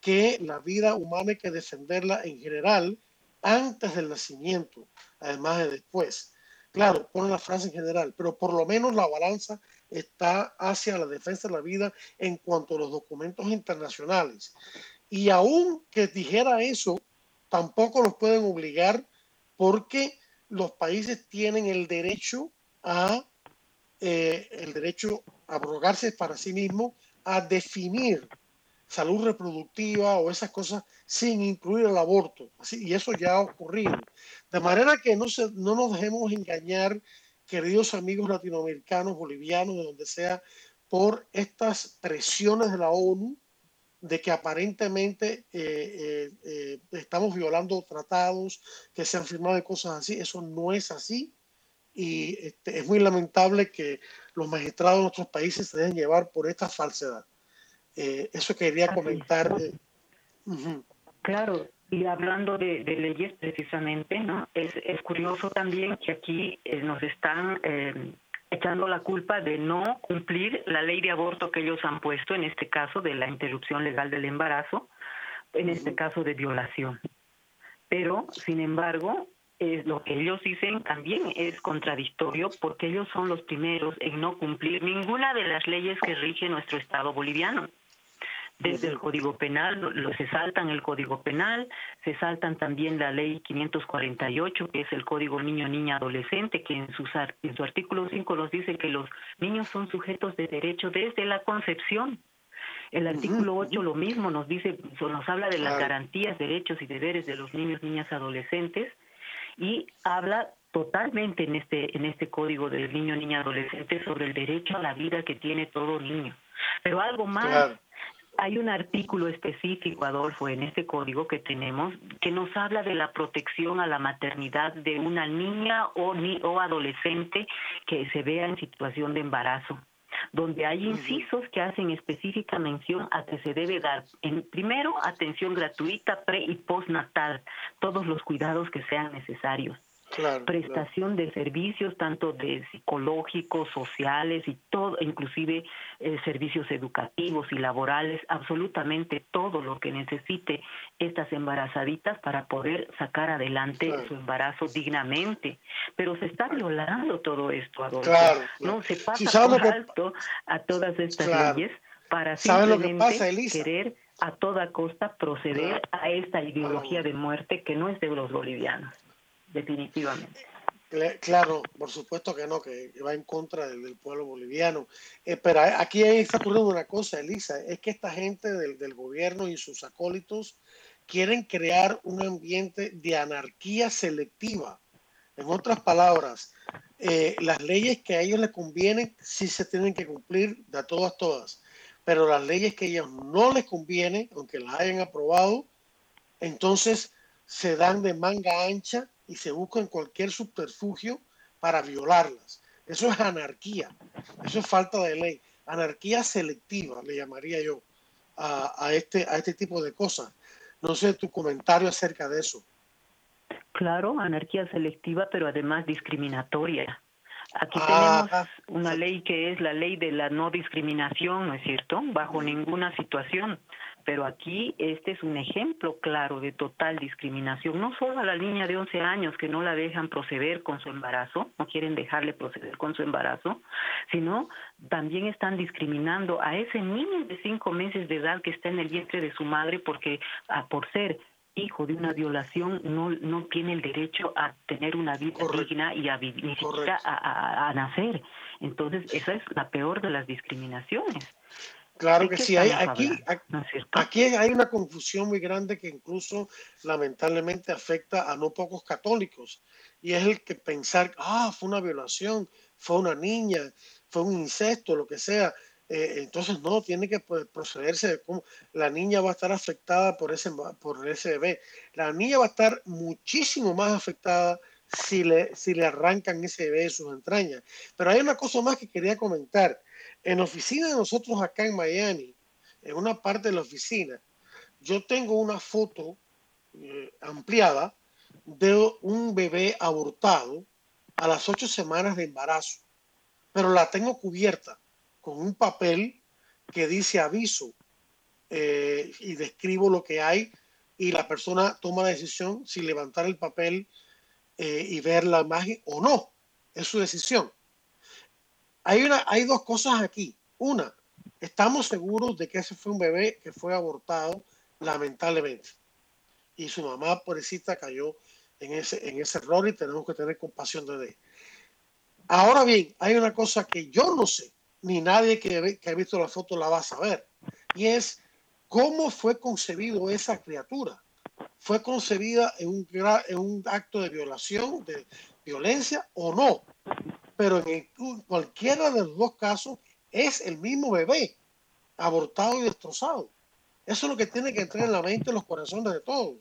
que la vida humana hay que defenderla en general antes del nacimiento, además de después. Claro, pone la frase en general, pero por lo menos la balanza está hacia la defensa de la vida en cuanto a los documentos internacionales. Y aún que dijera eso, tampoco los pueden obligar porque los países tienen el derecho a eh, el derecho a abrogarse para sí mismo a definir salud reproductiva o esas cosas sin incluir el aborto. Y eso ya ha ocurrido. De manera que no, se, no nos dejemos engañar, queridos amigos latinoamericanos, bolivianos, de donde sea, por estas presiones de la ONU de que aparentemente eh, eh, eh, estamos violando tratados que se han firmado y cosas así. Eso no es así. Y este, es muy lamentable que los magistrados de nuestros países se dejen llevar por esta falsedad. eso quería comentar. Claro, y hablando de, leyes precisamente, ¿no? Es, es, curioso también que aquí nos están echando la culpa de no cumplir la ley de aborto que ellos han puesto, en este caso de la interrupción legal del embarazo, en este caso de violación. Pero, sin embargo, es lo que ellos dicen también es contradictorio porque ellos son los primeros en no cumplir ninguna de las leyes que rige nuestro Estado boliviano desde el Código Penal, lo, se saltan el Código Penal, se saltan también la Ley 548, que es el Código Niño-Niña-Adolescente, que en, sus, en su artículo 5 nos dice que los niños son sujetos de derecho desde la concepción. El artículo 8 lo mismo nos dice, nos habla de las garantías, derechos y deberes de los niños, niñas, adolescentes y habla totalmente en este en este código del niño, niña, adolescente sobre el derecho a la vida que tiene todo niño. Pero algo más, hay un artículo específico, Adolfo, en este código que tenemos, que nos habla de la protección a la maternidad de una niña o, ni, o adolescente que se vea en situación de embarazo donde hay incisos que hacen específica mención a que se debe dar, en, primero, atención gratuita pre y postnatal, todos los cuidados que sean necesarios prestación de servicios tanto de psicológicos, sociales y todo, inclusive eh, servicios educativos y laborales, absolutamente todo lo que necesite estas embarazaditas para poder sacar adelante su embarazo dignamente. Pero se está violando todo esto, Adolfo. no se pasa por alto a todas estas leyes para simplemente querer a toda costa proceder a esta ideología de muerte que no es de los bolivianos definitivamente. Claro, por supuesto que no, que va en contra del, pueblo boliviano. Eh, pero aquí está ocurriendo una cosa, Elisa, es que esta gente del, gobierno y sus acólitos quieren crear un ambiente de anarquía selectiva. En otras palabras, eh, las leyes que a ellos les convienen sí se tienen que cumplir de todas, todas. Pero las leyes que a ellos no les convienen, aunque las hayan aprobado, entonces se dan de manga ancha y se buscan cualquier subterfugio para violarlas. Eso es anarquía, eso es falta de ley. Anarquía selectiva, le llamaría yo a, este, a este tipo de cosas. No sé tu comentario acerca de eso. Claro, anarquía selectiva, pero además discriminatoria. Aquí tenemos una ley que es la ley de la no discriminación, ¿no es cierto? Bajo ninguna situación pero aquí este es un ejemplo claro de total discriminación, no solo a la niña de 11 años que no la dejan proceder con su embarazo, no quieren dejarle proceder con su embarazo, sino también están discriminando a ese niño de 5 meses de edad que está en el vientre de su madre porque ah, por ser hijo de una violación no, no tiene el derecho a tener una vida digna y a, ni siquiera a, a, nacer. Entonces, esa es la peor de las discriminaciones. Claro que sí, hay, aquí, aquí hay una confusión muy grande que incluso lamentablemente afecta a no pocos católicos y es el que pensar, ah, fue una violación, fue una niña, fue un incesto, lo que sea. Eh, entonces no, tiene que procederse como la niña va a estar afectada por ese, por ese bebé. La niña va a estar muchísimo más afectada si le, si le arrancan ese bebé de sus entrañas. Pero hay una cosa más que quería comentar. En la oficina de nosotros acá en Miami, en una parte de la oficina, yo tengo una foto eh, ampliada de un bebé abortado a las ocho semanas de embarazo, pero la tengo cubierta con un papel que dice aviso eh, y describo lo que hay y la persona toma la decisión si levantar el papel eh, y ver la imagen o no. Es su decisión. Hay, una, hay dos cosas aquí. Una, estamos seguros de que ese fue un bebé que fue abortado lamentablemente. Y su mamá, pobrecita, cayó en ese, en ese error y tenemos que tener compasión de él. Ahora bien, hay una cosa que yo no sé, ni nadie que, ha visto la foto la va a saber, y es cómo fue concebido esa criatura. ¿Fue concebida en un, en un acto de violación, de violencia o no? Pero en cualquiera de los dos casos es el mismo bebé, abortado y destrozado. Eso es lo que tiene que entrar en la mente y los corazones de todos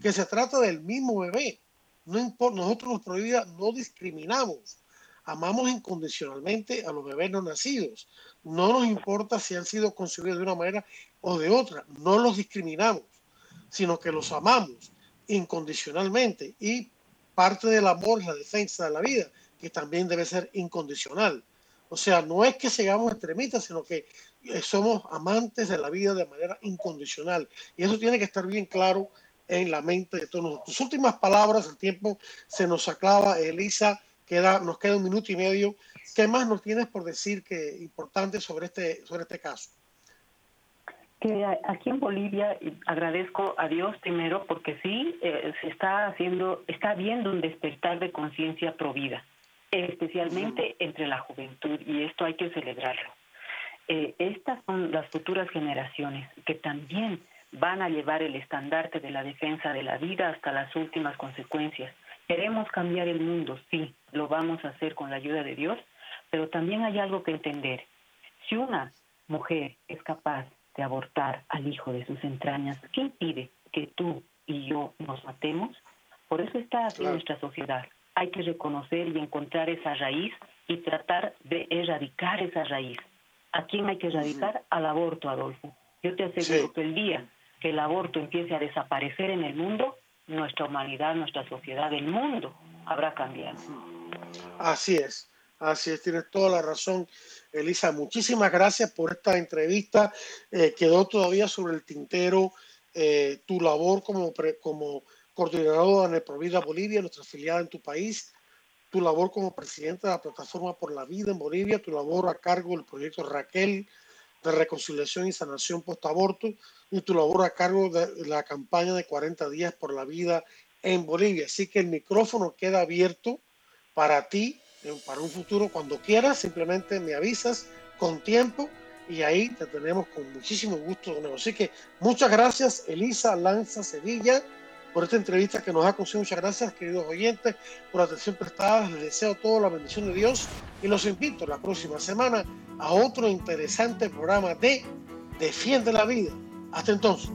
que se trata del mismo bebé. No importa, nosotros los prohibida no discriminamos. Amamos incondicionalmente a los bebés no nacidos. No nos importa si han sido concebidos de una manera o de otra. No los discriminamos, sino que los amamos incondicionalmente. Y parte del amor es la defensa de la vida, que también debe ser incondicional. O sea, no es que seamos extremistas, sino que somos amantes de la vida de manera incondicional. Y eso tiene que estar bien claro en la mente de todos Tus últimas palabras, el tiempo se nos aclava, Elisa, queda, nos queda un minuto y medio. ¿Qué más nos tienes por decir que importante sobre este, sobre este caso? Que aquí en Bolivia agradezco a Dios primero porque sí eh, se está haciendo, está habiendo un despertar de conciencia provida, especialmente entre la juventud y esto hay que celebrarlo. Eh, estas son las futuras generaciones que también van a llevar el estandarte de la defensa de la vida hasta las últimas consecuencias. Queremos cambiar el mundo, sí, lo vamos a hacer con la ayuda de Dios, pero también hay algo que entender. Si una mujer es capaz de abortar al hijo de sus entrañas, ¿qué impide que tú y yo nos matemos? Por eso está así nuestra sociedad. Hay que reconocer y encontrar esa raíz y tratar de erradicar esa raíz. ¿A quién hay que erradicar? Al aborto, Adolfo. Yo te aseguro que el día que el aborto empiece a desaparecer en el mundo, nuestra humanidad, nuestra sociedad, el mundo habrá cambiado. Así es, así es, tienes toda la razón, Elisa. Muchísimas gracias por esta entrevista. Eh, quedó todavía sobre el tintero eh, tu labor como, como coordinadora de Provida Bolivia, nuestra afiliada en tu país, tu labor como presidenta de la Plataforma por la Vida en Bolivia, tu labor a cargo del proyecto Raquel de Reconciliación y Sanación Post-Aborto y tu labor a cargo de la campaña de 40 días por la vida en Bolivia. Así que el micrófono queda abierto para ti, para un futuro, cuando quieras, simplemente me avisas con tiempo y ahí te tenemos con muchísimo gusto de nuevo. Así que muchas gracias, Elisa Lanza Sevilla, por esta entrevista que nos ha conseguido. Muchas gracias, queridos oyentes, por la atención prestada. Les deseo toda la bendición de Dios y los invito la próxima semana a otro interesante programa de Defiende la Vida. Hasta entonces.